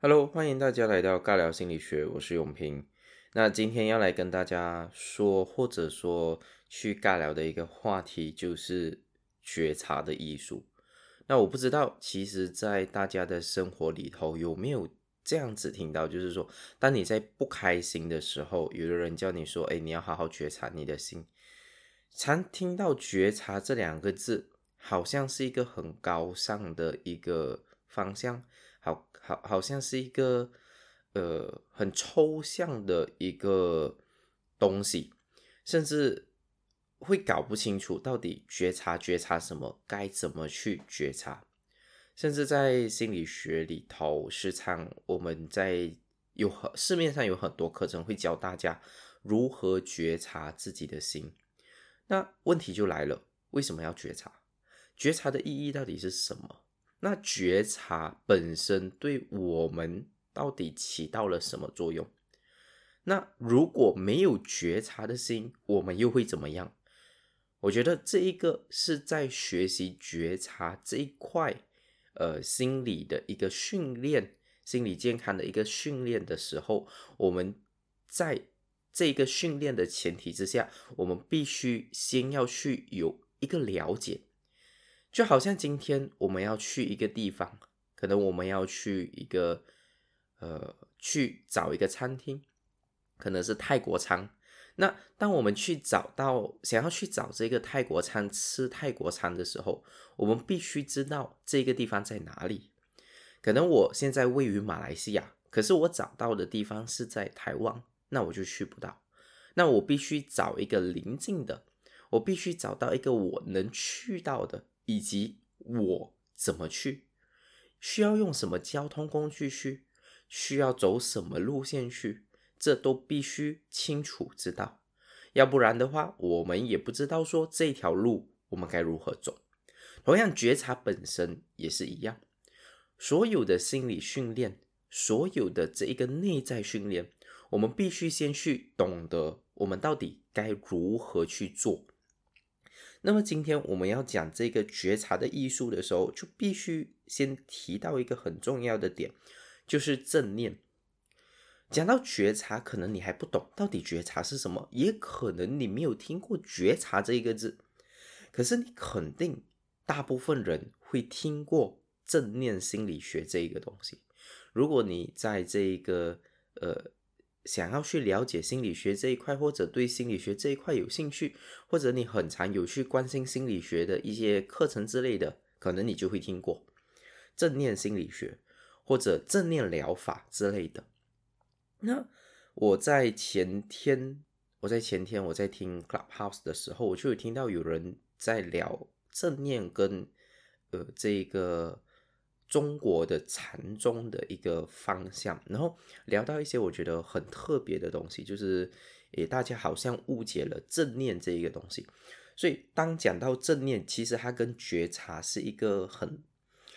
Hello，欢迎大家来到尬聊心理学，我是永平。那今天要来跟大家说，或者说去尬聊的一个话题，就是觉察的艺术。那我不知道，其实，在大家的生活里头有没有这样子听到，就是说，当你在不开心的时候，有的人叫你说：“哎，你要好好觉察你的心。”常听到“觉察”这两个字，好像是一个很高尚的一个方向。好好好像是一个呃很抽象的一个东西，甚至会搞不清楚到底觉察觉察什么，该怎么去觉察。甚至在心理学里头，时常我们在有很市面上有很多课程会教大家如何觉察自己的心。那问题就来了，为什么要觉察？觉察的意义到底是什么？那觉察本身对我们到底起到了什么作用？那如果没有觉察的心，我们又会怎么样？我觉得这一个是在学习觉察这一块，呃，心理的一个训练，心理健康的一个训练的时候，我们在这个训练的前提之下，我们必须先要去有一个了解。就好像今天我们要去一个地方，可能我们要去一个呃去找一个餐厅，可能是泰国餐。那当我们去找到想要去找这个泰国餐吃泰国餐的时候，我们必须知道这个地方在哪里。可能我现在位于马来西亚，可是我找到的地方是在台湾，那我就去不到。那我必须找一个临近的，我必须找到一个我能去到的。以及我怎么去，需要用什么交通工具去，需要走什么路线去，这都必须清楚知道，要不然的话，我们也不知道说这条路我们该如何走。同样，觉察本身也是一样，所有的心理训练，所有的这一个内在训练，我们必须先去懂得我们到底该如何去做。那么今天我们要讲这个觉察的艺术的时候，就必须先提到一个很重要的点，就是正念。讲到觉察，可能你还不懂到底觉察是什么，也可能你没有听过觉察这一个字，可是你肯定大部分人会听过正念心理学这一个东西。如果你在这一个呃。想要去了解心理学这一块，或者对心理学这一块有兴趣，或者你很常有去关心心理学的一些课程之类的，可能你就会听过正念心理学或者正念疗法之类的。那我在前天，我在前天我在听 Clubhouse 的时候，我就有听到有人在聊正念跟呃这个。中国的禅宗的一个方向，然后聊到一些我觉得很特别的东西，就是诶，大家好像误解了正念这一个东西。所以当讲到正念，其实它跟觉察是一个很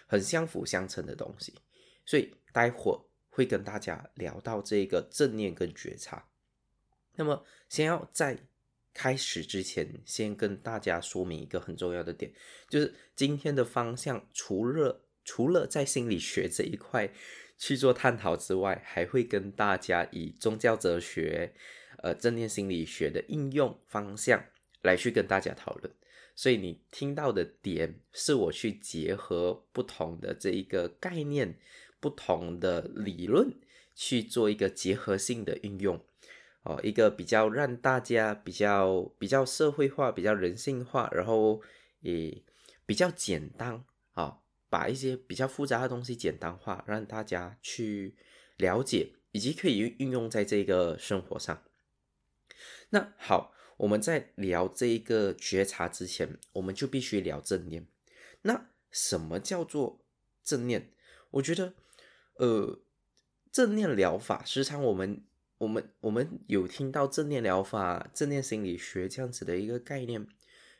很相辅相成的东西。所以待会儿会跟大家聊到这个正念跟觉察。那么先要在开始之前，先跟大家说明一个很重要的点，就是今天的方向除了除了在心理学这一块去做探讨之外，还会跟大家以宗教哲学、呃正念心理学的应用方向来去跟大家讨论。所以你听到的点是我去结合不同的这一个概念、不同的理论去做一个结合性的运用，哦，一个比较让大家比较比较社会化、比较人性化，然后也比较简单啊。把一些比较复杂的东西简单化，让大家去了解，以及可以运用在这个生活上。那好，我们在聊这一个觉察之前，我们就必须聊正念。那什么叫做正念？我觉得，呃，正念疗法时常我们我们我们有听到正念疗法、正念心理学这样子的一个概念，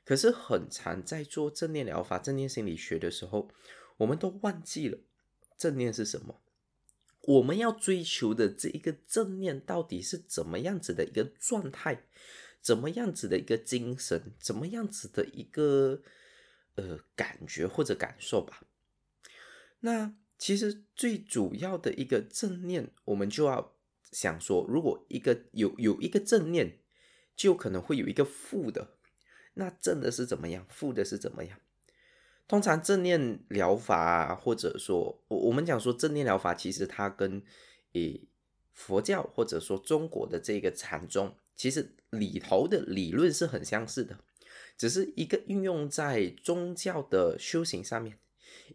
可是很常在做正念疗法、正念心理学的时候。我们都忘记了正念是什么？我们要追求的这一个正念到底是怎么样子的一个状态？怎么样子的一个精神？怎么样子的一个呃感觉或者感受吧？那其实最主要的一个正念，我们就要想说，如果一个有有一个正念，就可能会有一个负的。那正的是怎么样？负的是怎么样？通常正念疗法，或者说我我们讲说正念疗法，其实它跟诶佛教或者说中国的这个禅宗，其实里头的理论是很相似的，只是一个运用在宗教的修行上面，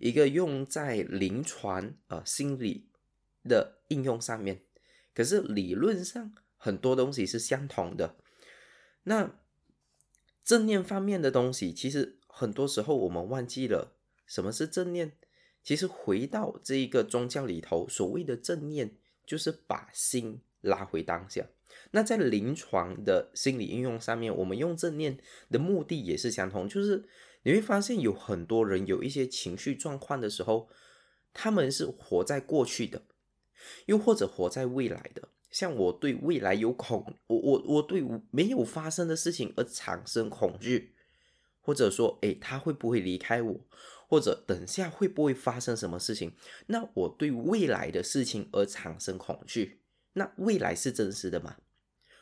一个用在临床呃心理的应用上面。可是理论上很多东西是相同的。那正念方面的东西，其实很多时候我们忘记了什么是正念。其实回到这一个宗教里头，所谓的正念，就是把心拉回当下。那在临床的心理应用上面，我们用正念的目的也是相同，就是你会发现有很多人有一些情绪状况的时候，他们是活在过去的，又或者活在未来的。像我对未来有恐，我我我对没有发生的事情而产生恐惧，或者说，诶，他会不会离开我，或者等下会不会发生什么事情？那我对未来的事情而产生恐惧，那未来是真实的吗？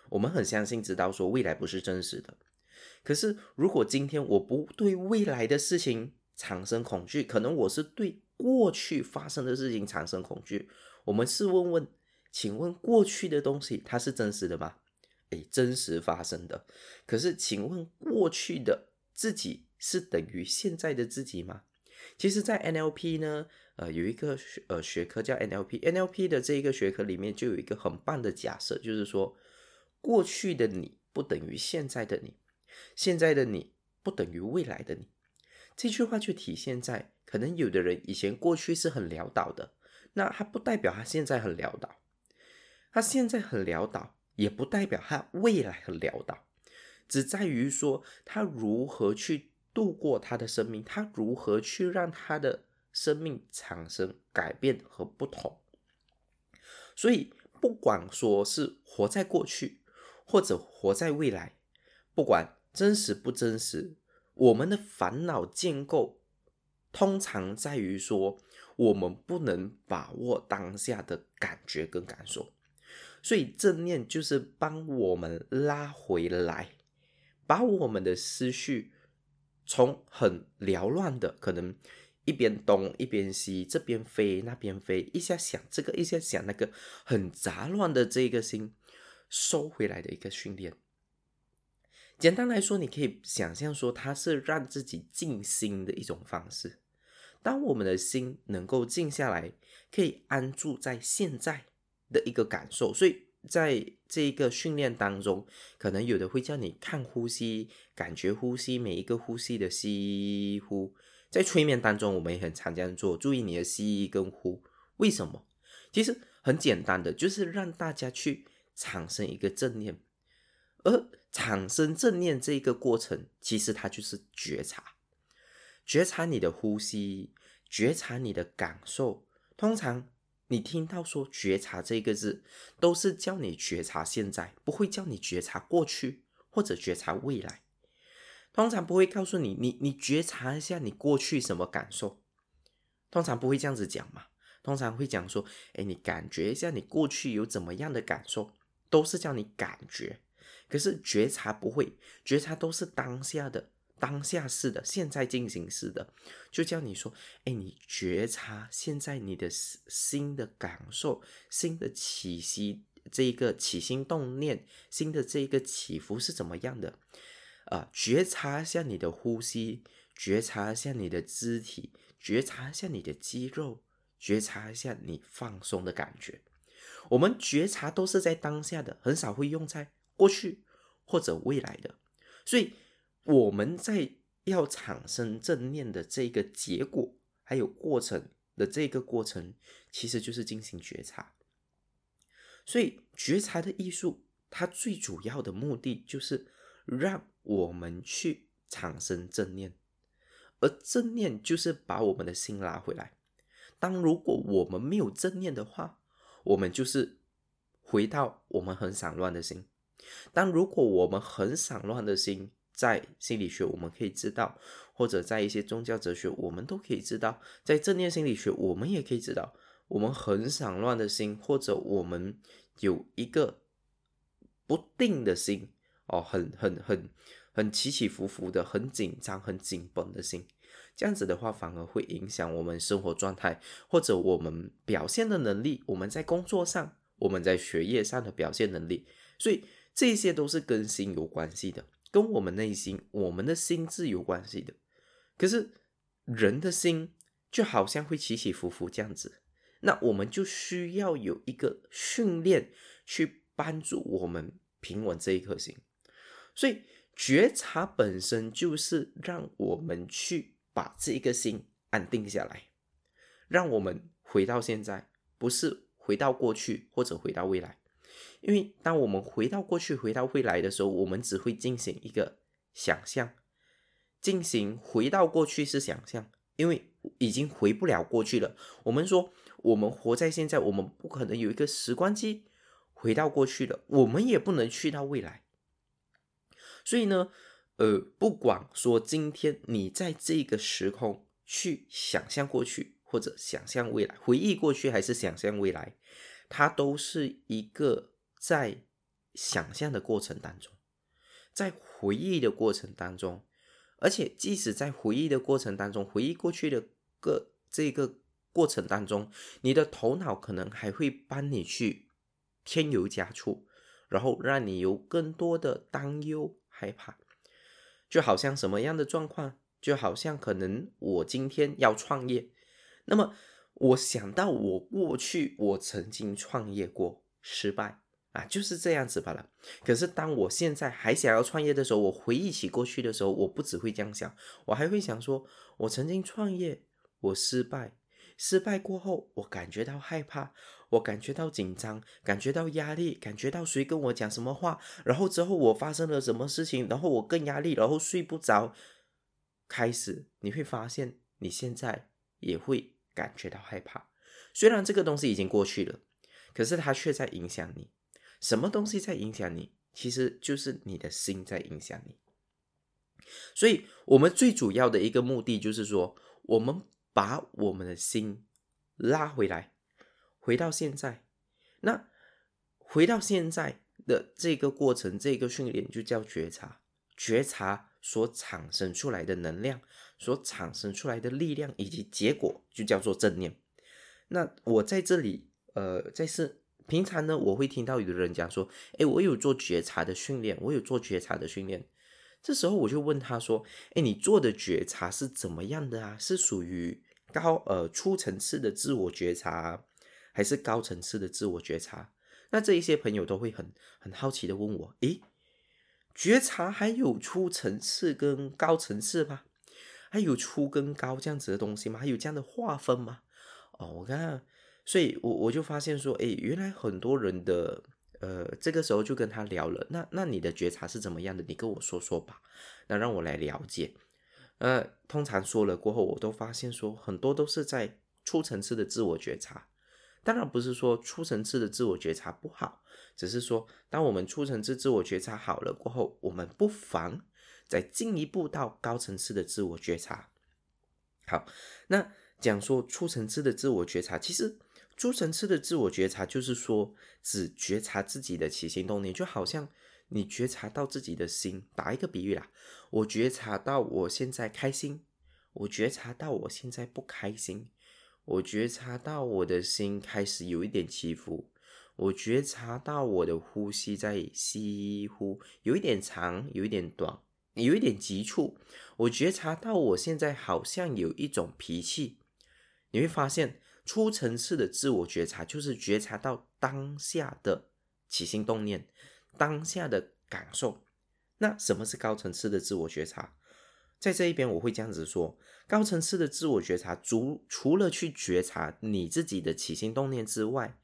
我们很相信知道说未来不是真实的，可是如果今天我不对未来的事情产生恐惧，可能我是对过去发生的事情产生恐惧。我们试问问。请问过去的东西它是真实的吗？诶，真实发生的。可是，请问过去的自己是等于现在的自己吗？其实，在 NLP 呢，呃，有一个学呃学科叫 NLP。NLP 的这一个学科里面就有一个很棒的假设，就是说，过去的你不等于现在的你，现在的你不等于未来的你。这句话就体现在，可能有的人以前过去是很潦倒的，那他不代表他现在很潦倒。他现在很潦倒，也不代表他未来很潦倒，只在于说他如何去度过他的生命，他如何去让他的生命产生改变和不同。所以，不管说是活在过去，或者活在未来，不管真实不真实，我们的烦恼建构通常在于说，我们不能把握当下的感觉跟感受。所以正念就是帮我们拉回来，把我们的思绪从很缭乱的，可能一边东一边西，这边飞那边飞，一下想这个，一下想那个，很杂乱的这个心收回来的一个训练。简单来说，你可以想象说，它是让自己静心的一种方式。当我们的心能够静下来，可以安住在现在。的一个感受，所以在这一个训练当中，可能有的会叫你看呼吸，感觉呼吸每一个呼吸的吸呼。在催眠当中，我们也很常这样做，注意你的吸跟呼。为什么？其实很简单的，就是让大家去产生一个正念，而产生正念这一个过程，其实它就是觉察，觉察你的呼吸，觉察你的感受，通常。你听到说“觉察”这个字，都是叫你觉察现在，不会叫你觉察过去或者觉察未来。通常不会告诉你，你你觉察一下你过去什么感受。通常不会这样子讲嘛，通常会讲说，哎，你感觉一下你过去有怎么样的感受，都是叫你感觉。可是觉察不会，觉察都是当下的。当下式的，现在进行式的，就叫你说，哎，你觉察现在你的心的感受，新的起息，这一个起心动念，新的这一个起伏是怎么样的？啊，觉察一下你的呼吸，觉察一下你的肢体，觉察一下你的肌肉，觉察一下你放松的感觉。我们觉察都是在当下的，很少会用在过去或者未来的，所以。我们在要产生正念的这个结果，还有过程的这个过程，其实就是进行觉察。所以，觉察的艺术，它最主要的目的就是让我们去产生正念，而正念就是把我们的心拉回来。当如果我们没有正念的话，我们就是回到我们很散乱的心。当如果我们很散乱的心，在心理学，我们可以知道，或者在一些宗教哲学，我们都可以知道，在正念心理学，我们也可以知道，我们很散乱的心，或者我们有一个不定的心，哦，很很很很起起伏伏的，很紧张、很紧绷的心，这样子的话，反而会影响我们生活状态，或者我们表现的能力，我们在工作上，我们在学业上的表现能力，所以这些都是跟心有关系的。跟我们内心、我们的心智有关系的，可是人的心就好像会起起伏伏这样子，那我们就需要有一个训练去帮助我们平稳这一颗心。所以觉察本身就是让我们去把这一个心安定下来，让我们回到现在，不是回到过去或者回到未来。因为当我们回到过去、回到未来的时候，我们只会进行一个想象，进行回到过去是想象，因为已经回不了过去了。我们说我们活在现在，我们不可能有一个时光机回到过去了，我们也不能去到未来。所以呢，呃，不管说今天你在这个时空去想象过去，或者想象未来，回忆过去还是想象未来，它都是一个。在想象的过程当中，在回忆的过程当中，而且即使在回忆的过程当中，回忆过去的个这个过程当中，你的头脑可能还会帮你去添油加醋，然后让你有更多的担忧、害怕。就好像什么样的状况？就好像可能我今天要创业，那么我想到我过去我曾经创业过，失败。啊，就是这样子罢了。可是当我现在还想要创业的时候，我回忆起过去的时候，我不只会这样想，我还会想说，我曾经创业，我失败，失败过后，我感觉到害怕，我感觉到紧张，感觉到压力，感觉到谁跟我讲什么话，然后之后我发生了什么事情，然后我更压力，然后睡不着。开始你会发现，你现在也会感觉到害怕。虽然这个东西已经过去了，可是它却在影响你。什么东西在影响你？其实就是你的心在影响你。所以，我们最主要的一个目的就是说，我们把我们的心拉回来，回到现在。那回到现在的这个过程，这个训练就叫觉察。觉察所产生出来的能量，所产生出来的力量以及结果，就叫做正念。那我在这里，呃，在是。平常呢，我会听到有的人讲说：“哎，我有做觉察的训练，我有做觉察的训练。”这时候我就问他说：“哎，你做的觉察是怎么样的啊？是属于高呃初层次的自我觉察，还是高层次的自我觉察？”那这一些朋友都会很很好奇的问我：“诶，觉察还有初层次跟高层次吗？还有初跟高这样子的东西吗？还有这样的划分吗？”哦，我看。所以，我我就发现说，哎，原来很多人的，呃，这个时候就跟他聊了。那那你的觉察是怎么样的？你跟我说说吧，那让我来了解。呃，通常说了过后，我都发现说，很多都是在初层次的自我觉察。当然不是说初层次的自我觉察不好，只是说，当我们初层次自我觉察好了过后，我们不妨再进一步到高层次的自我觉察。好，那讲说初层次的自我觉察，其实。诸层次的自我觉察，就是说，只觉察自己的起心动念，就好像你觉察到自己的心。打一个比喻啦，我觉察到我现在开心，我觉察到我现在不开心，我觉察到我的心开始有一点起伏，我觉察到我的呼吸在吸呼，有一点长，有一点短，有一点急促。我觉察到我现在好像有一种脾气，你会发现。初层次的自我觉察，就是觉察到当下的起心动念，当下的感受。那什么是高层次的自我觉察？在这一边，我会这样子说：高层次的自我觉察，除除了去觉察你自己的起心动念之外，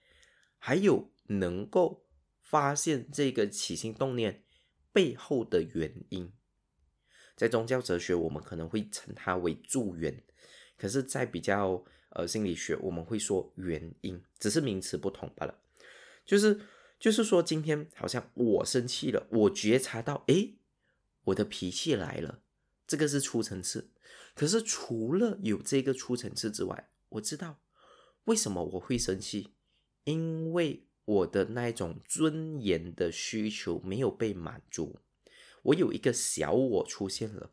还有能够发现这个起心动念背后的原因。在宗教哲学，我们可能会称它为助缘，可是，在比较呃，心理学我们会说原因，只是名词不同罢了。就是就是说，今天好像我生气了，我觉察到，诶，我的脾气来了，这个是初层次。可是除了有这个出层次之外，我知道为什么我会生气，因为我的那一种尊严的需求没有被满足，我有一个小我出现了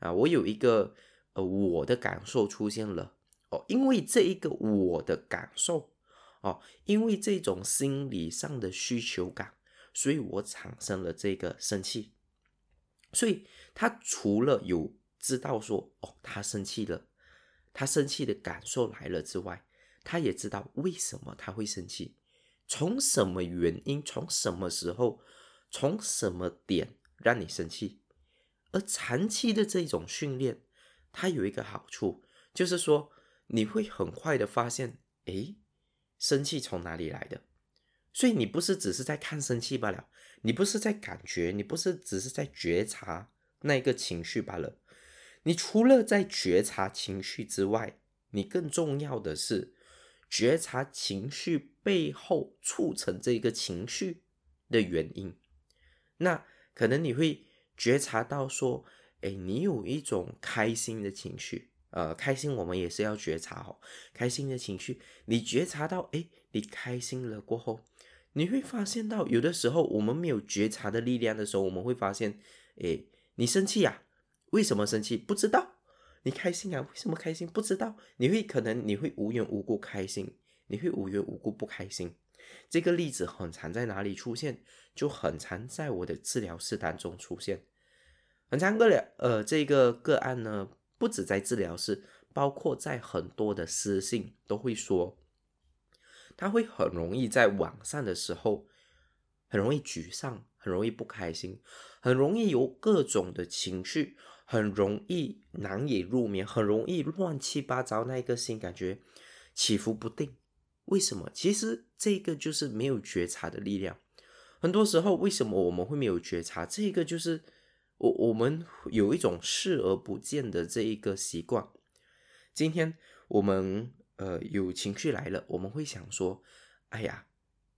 啊，我有一个呃我的感受出现了哦，因为这一个我的感受哦，因为这种心理上的需求感，所以我产生了这个生气，所以他除了有。知道说哦，他生气了，他生气的感受来了之外，他也知道为什么他会生气，从什么原因，从什么时候，从什么点让你生气。而长期的这种训练，它有一个好处，就是说你会很快的发现，诶，生气从哪里来的。所以你不是只是在看生气罢了，你不是在感觉，你不是只是在觉察那个情绪罢了。你除了在觉察情绪之外，你更重要的是觉察情绪背后促成这个情绪的原因。那可能你会觉察到说，哎，你有一种开心的情绪，呃，开心我们也是要觉察哦。开心的情绪，你觉察到，哎，你开心了过后，你会发现到有的时候我们没有觉察的力量的时候，我们会发现，哎，你生气呀。为什么生气？不知道。你开心啊？为什么开心？不知道。你会可能你会无缘无故开心，你会无缘无故不开心。这个例子很常在哪里出现？就很常在我的治疗室当中出现。很常个了，呃，这个个案呢，不止在治疗室，包括在很多的私信都会说，他会很容易在网上的时候，很容易沮丧，很容易不开心，很容易有各种的情绪。很容易难以入眠，很容易乱七八糟，那一个心感觉起伏不定。为什么？其实这个就是没有觉察的力量。很多时候，为什么我们会没有觉察？这个就是我我们有一种视而不见的这一个习惯。今天我们呃有情绪来了，我们会想说：“哎呀，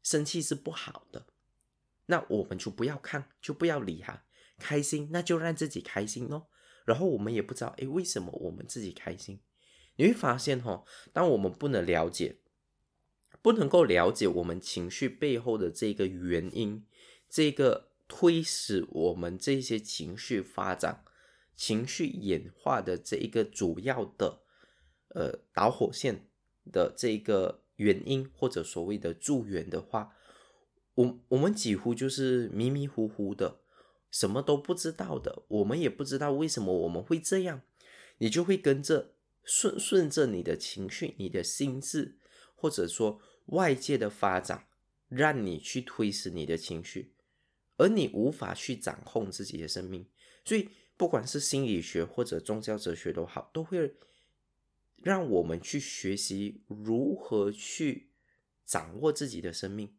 生气是不好的。”那我们就不要看，就不要理他。开心，那就让自己开心哦。然后我们也不知道，哎，为什么我们自己开心？你会发现，哈，当我们不能了解，不能够了解我们情绪背后的这个原因，这个推使我们这些情绪发展、情绪演化的这一个主要的呃导火线的这个原因，或者所谓的助缘的话，我我们几乎就是迷迷糊糊的。什么都不知道的，我们也不知道为什么我们会这样，你就会跟着顺顺着你的情绪、你的心智，或者说外界的发展，让你去推使你的情绪，而你无法去掌控自己的生命。所以，不管是心理学或者宗教哲学都好，都会让我们去学习如何去掌握自己的生命。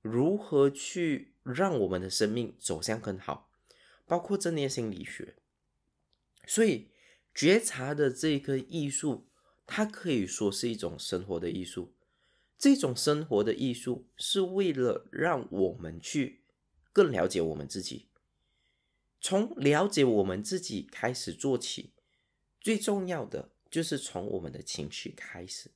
如何去让我们的生命走向更好？包括正念心理学。所以，觉察的这个艺术，它可以说是一种生活的艺术。这种生活的艺术，是为了让我们去更了解我们自己。从了解我们自己开始做起，最重要的就是从我们的情绪开始。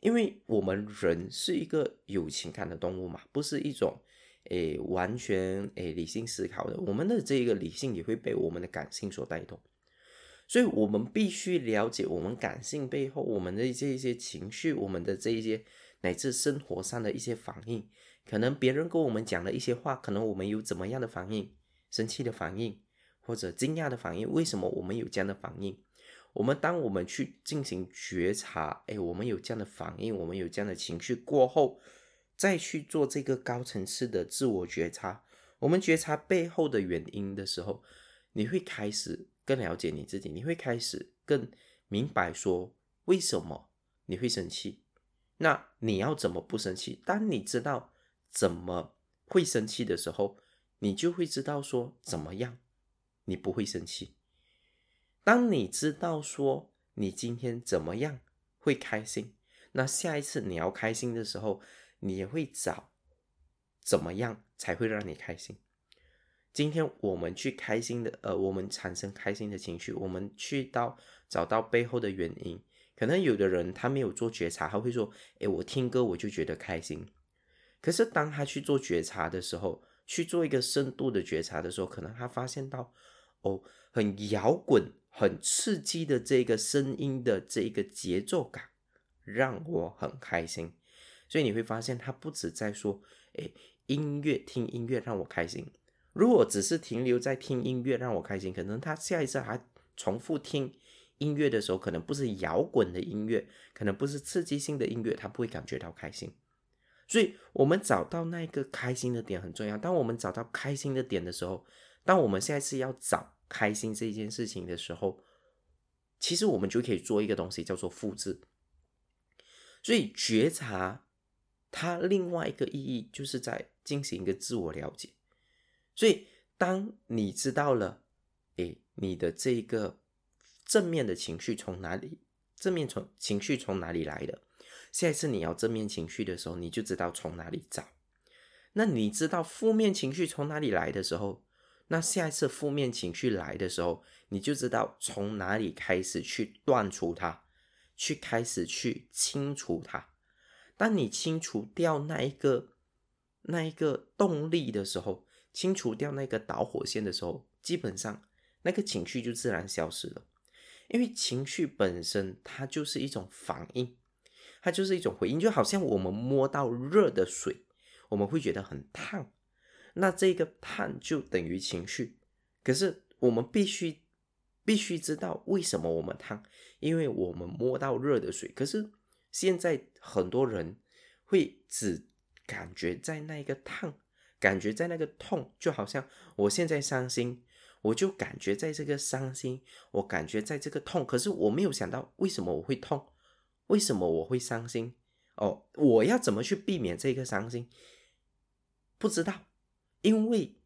因为我们人是一个有情感的动物嘛，不是一种诶完全诶理性思考的。我们的这个理性也会被我们的感性所带动，所以我们必须了解我们感性背后我们的这一些情绪，我们的这一些乃至生活上的一些反应。可能别人跟我们讲了一些话，可能我们有怎么样的反应？生气的反应，或者惊讶的反应？为什么我们有这样的反应？我们当我们去进行觉察，哎，我们有这样的反应，我们有这样的情绪过后，再去做这个高层次的自我觉察，我们觉察背后的原因的时候，你会开始更了解你自己，你会开始更明白说为什么你会生气，那你要怎么不生气？当你知道怎么会生气的时候，你就会知道说怎么样你不会生气。当你知道说你今天怎么样会开心，那下一次你要开心的时候，你也会找怎么样才会让你开心。今天我们去开心的，呃，我们产生开心的情绪，我们去到找到背后的原因。可能有的人他没有做觉察，他会说：“诶，我听歌我就觉得开心。”可是当他去做觉察的时候，去做一个深度的觉察的时候，可能他发现到，哦，很摇滚、很刺激的这个声音的这个节奏感，让我很开心。所以你会发现，他不止在说：“诶，音乐听音乐让我开心。”如果只是停留在听音乐让我开心，可能他下一次还重复听音乐的时候，可能不是摇滚的音乐，可能不是刺激性的音乐，他不会感觉到开心。所以，我们找到那个开心的点很重要。当我们找到开心的点的时候，当我们下一次要找开心这件事情的时候，其实我们就可以做一个东西，叫做复制。所以，觉察它另外一个意义，就是在进行一个自我了解。所以，当你知道了，诶，你的这个正面的情绪从哪里，正面从情绪从哪里来的，下一次你要正面情绪的时候，你就知道从哪里找。那你知道负面情绪从哪里来的时候，那下一次负面情绪来的时候，你就知道从哪里开始去断除它，去开始去清除它。当你清除掉那一个那一个动力的时候，清除掉那个导火线的时候，基本上那个情绪就自然消失了。因为情绪本身它就是一种反应，它就是一种回应，就好像我们摸到热的水，我们会觉得很烫，那这个烫就等于情绪。可是我们必须必须知道为什么我们烫，因为我们摸到热的水。可是现在很多人会只感觉在那个烫。感觉在那个痛，就好像我现在伤心，我就感觉在这个伤心，我感觉在这个痛，可是我没有想到为什么我会痛，为什么我会伤心？哦，我要怎么去避免这个伤心？不知道，因为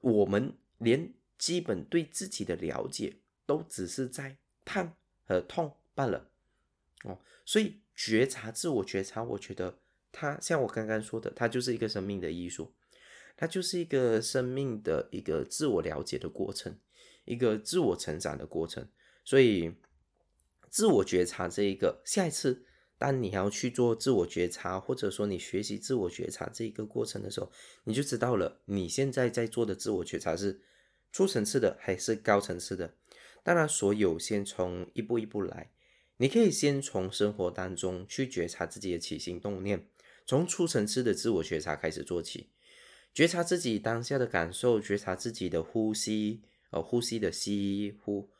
我们连基本对自己的了解都只是在烫和痛罢了。哦，所以觉察自我觉察，我觉得。它像我刚刚说的，它就是一个生命的艺术，它就是一个生命的一个自我了解的过程，一个自我成长的过程。所以，自我觉察这一个，下一次当你要去做自我觉察，或者说你学习自我觉察这一个过程的时候，你就知道了你现在在做的自我觉察是初层次的还是高层次的。当然，所有先从一步一步来，你可以先从生活当中去觉察自己的起心动念。从初层次的自我觉察开始做起，觉察自己当下的感受，觉察自己的呼吸，呃，呼吸的吸呼。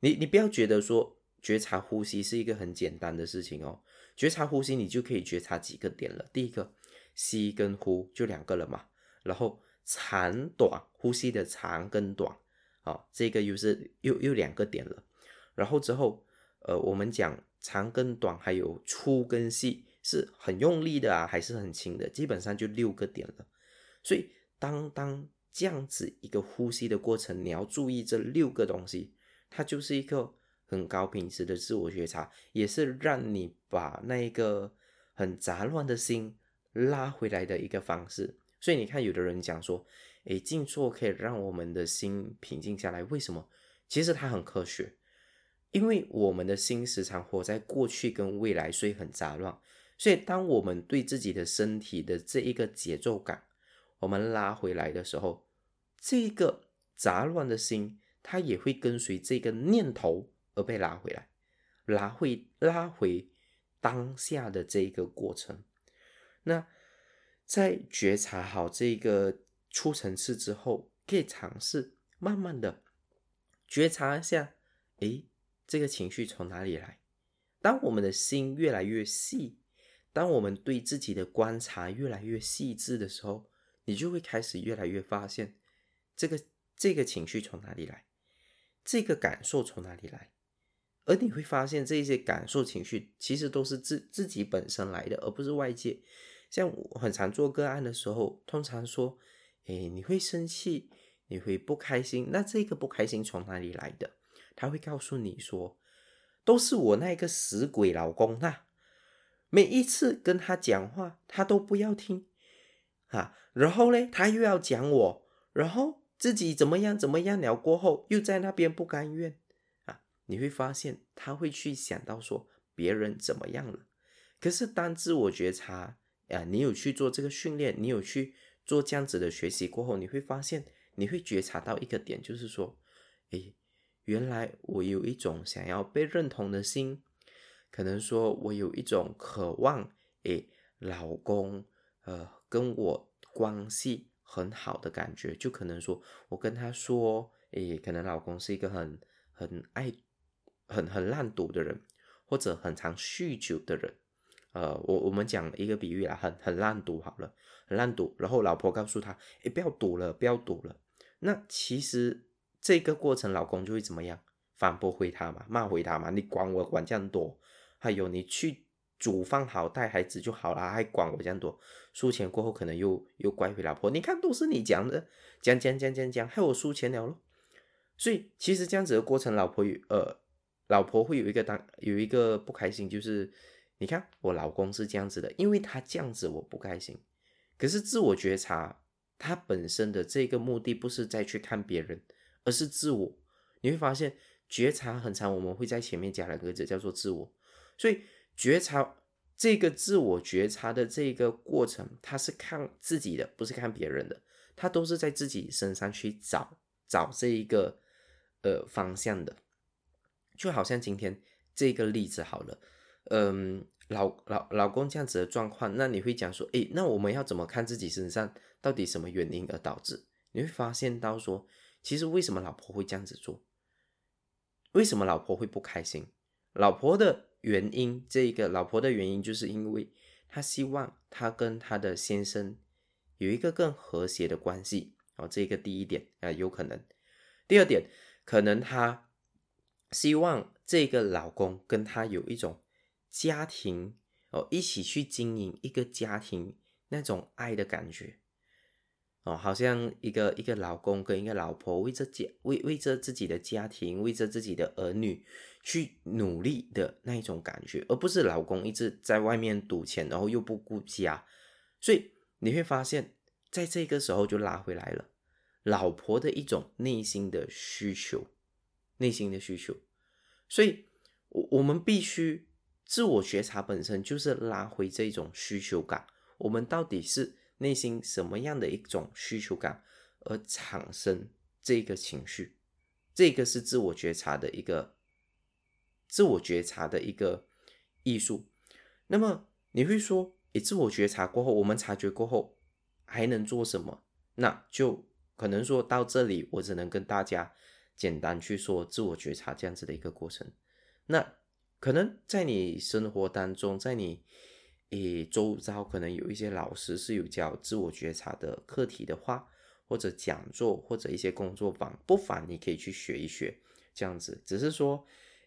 你你不要觉得说觉察呼吸是一个很简单的事情哦。觉察呼吸，你就可以觉察几个点了。第一个，吸跟呼就两个了嘛。然后长短，呼吸的长跟短，啊，这个又是又又两个点了。然后之后，呃，我们讲长跟短，还有粗跟细。是很用力的啊，还是很轻的？基本上就六个点了。所以，当当这样子一个呼吸的过程，你要注意这六个东西，它就是一个很高品质的自我觉察，也是让你把那一个很杂乱的心拉回来的一个方式。所以，你看，有的人讲说，诶，静坐可以让我们的心平静下来，为什么？其实它很科学，因为我们的心时常活在过去跟未来，所以很杂乱。所以，当我们对自己的身体的这一个节奏感，我们拉回来的时候，这个杂乱的心，它也会跟随这个念头而被拉回来，拉回拉回当下的这一个过程。那在觉察好这个初层次之后，可以尝试慢慢的觉察一下，诶，这个情绪从哪里来？当我们的心越来越细。当我们对自己的观察越来越细致的时候，你就会开始越来越发现，这个这个情绪从哪里来，这个感受从哪里来，而你会发现这些感受情绪其实都是自自己本身来的，而不是外界。像我很常做个案的时候，通常说，诶，你会生气，你会不开心，那这个不开心从哪里来的？他会告诉你说，都是我那个死鬼老公那。每一次跟他讲话，他都不要听，啊，然后呢，他又要讲我，然后自己怎么样怎么样了过后，又在那边不甘愿，你会发现他会去想到说别人怎么样了。可是当自我觉察啊，你有去做这个训练，你有去做这样子的学习过后，你会发现，你会觉察到一个点，就是说，诶，原来我有一种想要被认同的心，可能说我有一种渴望，诶，老公，呃，跟我关系很好的感觉，就可能说我跟他说，诶，可能老公是一个很很爱很很烂赌的人，或者很常酗酒的人。呃，我我们讲一个比喻啦，很很烂赌好了，很烂赌。然后老婆告诉他，哎，不要赌了，不要赌了。那其实这个过程，老公就会怎么样？反驳回他嘛，骂回他嘛，你管我管这样多？还有你去煮饭好带孩子就好了，还管我这样多？输钱过后可能又又怪回老婆，你看都是你讲的，讲讲讲讲讲，害我输钱了咯。所以其实这样子的过程，老婆呃，老婆会有一个当有一个不开心，就是。你看，我老公是这样子的，因为他这样子我不开心。可是自我觉察，它本身的这个目的不是再去看别人，而是自我。你会发现，觉察很长，我们会在前面加两个字，叫做自我。所以觉察这个自我觉察的这个过程，它是看自己的，不是看别人的，它都是在自己身上去找找这一个呃方向的。就好像今天这个例子好了。嗯，老老老公这样子的状况，那你会讲说，诶，那我们要怎么看自己身上到底什么原因而导致？你会发现到说，其实为什么老婆会这样子做？为什么老婆会不开心？老婆的原因，这个老婆的原因，就是因为她希望她跟她的先生有一个更和谐的关系哦，这个第一点啊，有可能。第二点，可能她希望这个老公跟她有一种。家庭哦，一起去经营一个家庭那种爱的感觉哦，好像一个一个老公跟一个老婆为着家为为着自己的家庭为着自己的儿女去努力的那一种感觉，而不是老公一直在外面赌钱，然后又不顾家，所以你会发现在这个时候就拉回来了，老婆的一种内心的需求，内心的需求，所以我我们必须。自我觉察本身就是拉回这种需求感，我们到底是内心什么样的一种需求感而产生这个情绪？这个是自我觉察的一个自我觉察的一个艺术。那么你会说，你，自我觉察过后，我们察觉过后还能做什么？那就可能说到这里，我只能跟大家简单去说自我觉察这样子的一个过程。那。可能在你生活当中，在你诶周遭，可能有一些老师是有教自我觉察的课题的话，或者讲座，或者一些工作坊，不妨你可以去学一学这样子。只是说，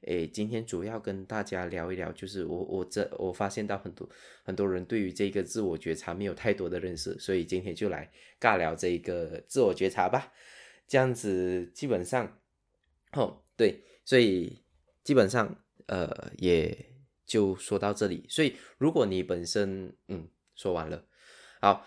诶，今天主要跟大家聊一聊，就是我我这我发现到很多很多人对于这个自我觉察没有太多的认识，所以今天就来尬聊这个自我觉察吧。这样子基本上，哦对，所以基本上。呃，也就说到这里。所以，如果你本身，嗯，说完了，好，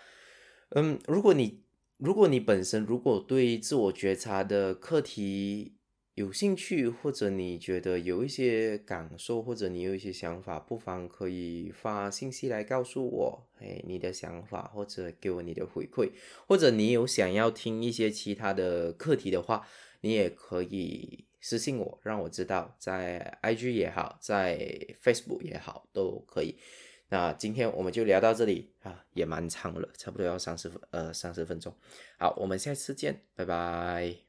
嗯，如果你，如果你本身如果对自我觉察的课题有兴趣，或者你觉得有一些感受，或者你有一些想法，不妨可以发信息来告诉我，哎，你的想法，或者给我你的回馈，或者你有想要听一些其他的课题的话，你也可以。私信我，让我知道，在 IG 也好，在 Facebook 也好，都可以。那今天我们就聊到这里啊，也蛮长了，差不多要三十分呃三十分钟。好，我们下次见，拜拜。